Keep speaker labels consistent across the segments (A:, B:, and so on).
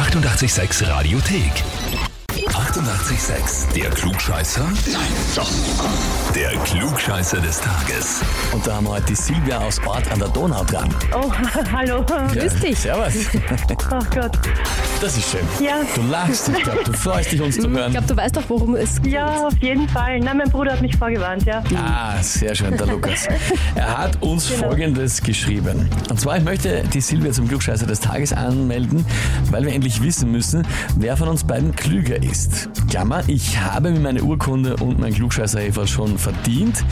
A: 886 Radiothek. 88,6. Der Klugscheißer? Nein, doch. Der Klugscheißer des Tages.
B: Und da haben wir heute die Silvia aus Ort an der Donau dran.
C: Oh, hallo.
D: Grüß dich.
B: Servus.
C: Oh Gott.
B: Das ist schön.
C: Ja.
B: Du lachst, ich glaube, du freust dich, uns zu
D: Ich
B: hören.
D: glaube, du weißt doch, worum es geht.
C: Ja, auf jeden Fall. Nein, mein Bruder hat mich vorgewarnt, ja.
B: Ah, sehr schön, der Lukas. Er hat uns
C: Genau.
B: Folgendes geschrieben. Und zwar, ich möchte die Silvia zum Klugscheißer des Tages anmelden, weil wir endlich wissen müssen, wer von uns beiden klüger ist. Klammer, ich habe mir meine Urkunde und mein Klugscheißerhefer schon verdient.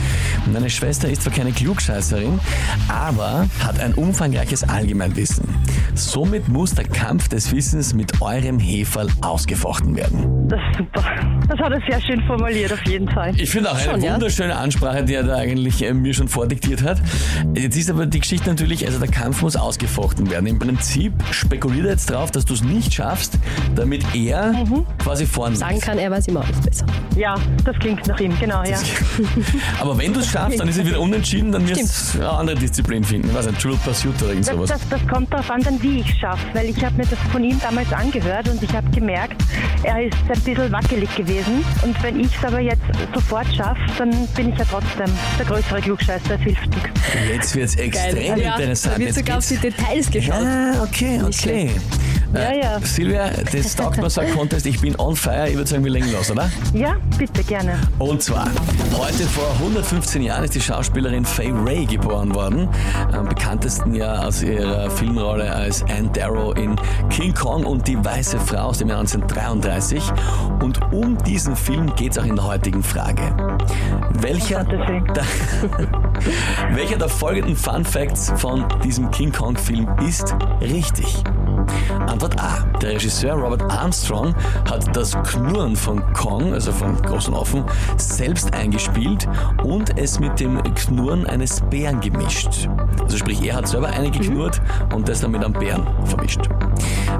B: Meine Schwester ist zwar keine Klugscheißerin, aber hat ein umfangreiches Allgemeinwissen. Somit muss der Kampf des Wissens mit eurem Heferl ausgefochten werden.
C: Das ist super. Das hat er sehr schön formuliert, auf jeden Fall.
B: Ich finde auch eine
D: Schon, ja.
B: wunderschöne Ansprache, die er da eigentlich äh, mir schon vordiktiert hat. Jetzt ist aber die Geschichte natürlich, also der Kampf muss ausgefochten werden. Im Prinzip spekuliert er jetzt drauf, dass du es nicht schaffst, damit er quasi vorn
D: Sagen kann, er weiß immer alles besser.
C: Ja, das klingt nach ihm, genau, ja.
B: Aber wenn du es schaffst, dann ist es wieder unentschieden, dann wirst du eine andere Disziplin finden. Was, ein Trivial Pursuit oder irgend
C: Das,
B: sowas.
C: das, das kommt darauf an, dann wie ich es schaffe, weil ich habe mir das von ihm damals angehört und ich habe gemerkt, er ist ein bisschen wackelig gewesen und wenn ich es aber jetzt sofort schaffe, dann bin ich ja trotzdem der größere Klugscheißer, es hilft nichts.
B: Jetzt wird es extrem
D: ja,
B: interessant.
D: Da wird
B: Jetzt
D: sogar auf die Details geschaut.
B: Ah, okay, okay.
C: Ja, ja.
B: Silvia, das taugt mir so ein Contest. Ich bin on fire. Ich würde sagen, wir legen los, oder?
C: Ja, bitte, gerne.
B: Und zwar, heute vor 115 Jahren ist die Schauspielerin Faye Ray geboren worden. Am bekanntesten ja aus ihrer Filmrolle als Anne Darrow in King Kong und die Weiße Frau aus dem Jahr 1933. Und um diesen Film geht es auch in der heutigen Frage. Welcher, der, welcher der folgenden Fun Facts von diesem King Kong Film ist richtig? Antwort A. Der Regisseur Robert Armstrong hat das Knurren von Kong, also von großen Affen, selbst eingespielt und es mit dem Knurren eines Bären gemischt. Also sprich, er hat selber eine geknurrt und das dann mit einem Bären vermischt.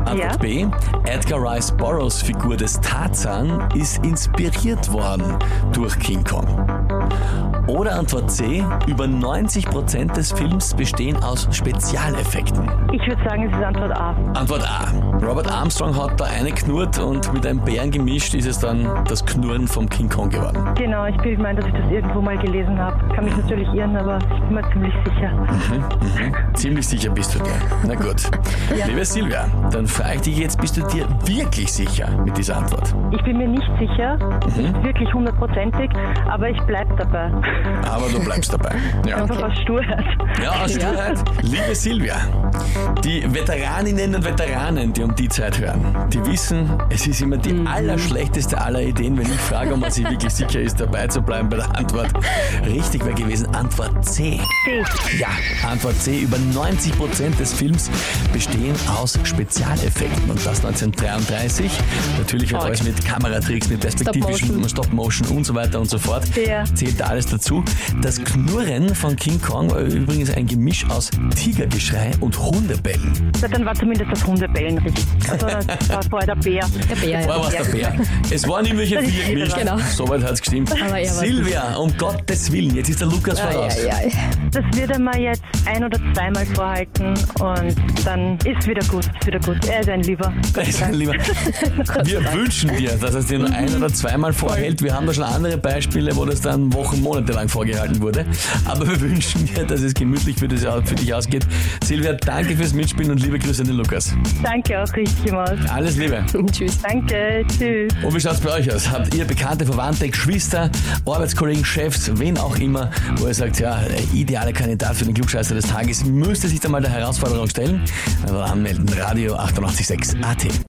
B: Antwort
C: Ja.
B: B. Edgar Rice Burroughs Figur des Tarzan ist inspiriert worden durch King Kong. Oder Antwort C. Über 90% des Films bestehen aus Spezialeffekten.
C: Ich würde sagen, es ist Antwort A.
B: Antwort A. Robert Armstrong hat da eine knurrt und mit einem Bären gemischt ist es dann das Knurren vom King Kong geworden.
C: Genau, ich bilde mir ein, dass ich das irgendwo mal gelesen habe. Kann mich natürlich irren, aber ich bin mir ziemlich sicher.
B: Ziemlich sicher bist du dir. Na gut. Liebe Silvia, dann frage ich dich jetzt, bist du dir wirklich sicher mit dieser Antwort?
C: Ich bin mir nicht sicher,
B: Mhm.
C: wirklich hundertprozentig, aber ich bleibe dabei.
B: Aber du bleibst dabei. Ja.
C: Einfach aus Sturheit.
B: Ja, aus Sturheit. Liebe Silvia, die Veteraninnen und Veteranen, die um die Zeit hören, die wissen, es ist immer die allerschlechteste aller Ideen, wenn ich frage, ob man sich wirklich sicher ist, dabei zu bleiben bei der Antwort. Richtig wäre gewesen Antwort C.
C: C.
B: Ja, Antwort C. Über 90 Prozent des Films bestehen aus Spezialeffekten. Und das 1933. Natürlich wird alles mit Kameratricks, mit perspektivischen Stop-Motion und so weiter und so fort.
C: Ja.
B: Zählt da alles dazu. Das Knurren von King Kong war übrigens ein Gemisch aus Tigergeschrei und Hundebellen.
C: Na, Dann war zumindest das Hundebellen richtig. Also das war vorher der Bär.
D: Der Bär,
B: Vorher war
D: ja.
B: es der Bär. Es waren irgendwelche
C: Das ist
B: vier gemischt.
D: genau.
B: Soweit hat es gestimmt.
D: Er
B: Silvia, um Gottes Willen, jetzt ist der Lukas
D: Ei,
B: voraus.
D: ei, ei.
C: Das wird er mir jetzt ein- oder zweimal vorhalten und dann ist wieder gut. Ist wieder gut. Er ist ein Lieber. Sei
B: ist
C: Dank.
B: lieber. Wir wünschen dir, dass es dir nur ein oder zweimal vorhält. Wir haben da schon andere Beispiele, wo das dann Wochen, Monate lang vorgehalten wurde. Aber wir wünschen dir, dass es gemütlich für, das, für dich ausgeht. Silvia, danke fürs Mitspielen und liebe Grüße an den Lukas.
C: Danke auch richtig mal.
B: Alles Liebe.
D: Tschüss.
C: Danke. Tschüss.
B: Und wie schaut's bei euch aus? Habt ihr bekannte, Verwandte, Geschwister, Arbeitskollegen, Chefs, wen auch immer, wo ihr sagt, ja, der ideale Kandidat für den Klugscheißer des Tages müsste sich da mal der Herausforderung stellen? Also anmelden, Radio 886 AT.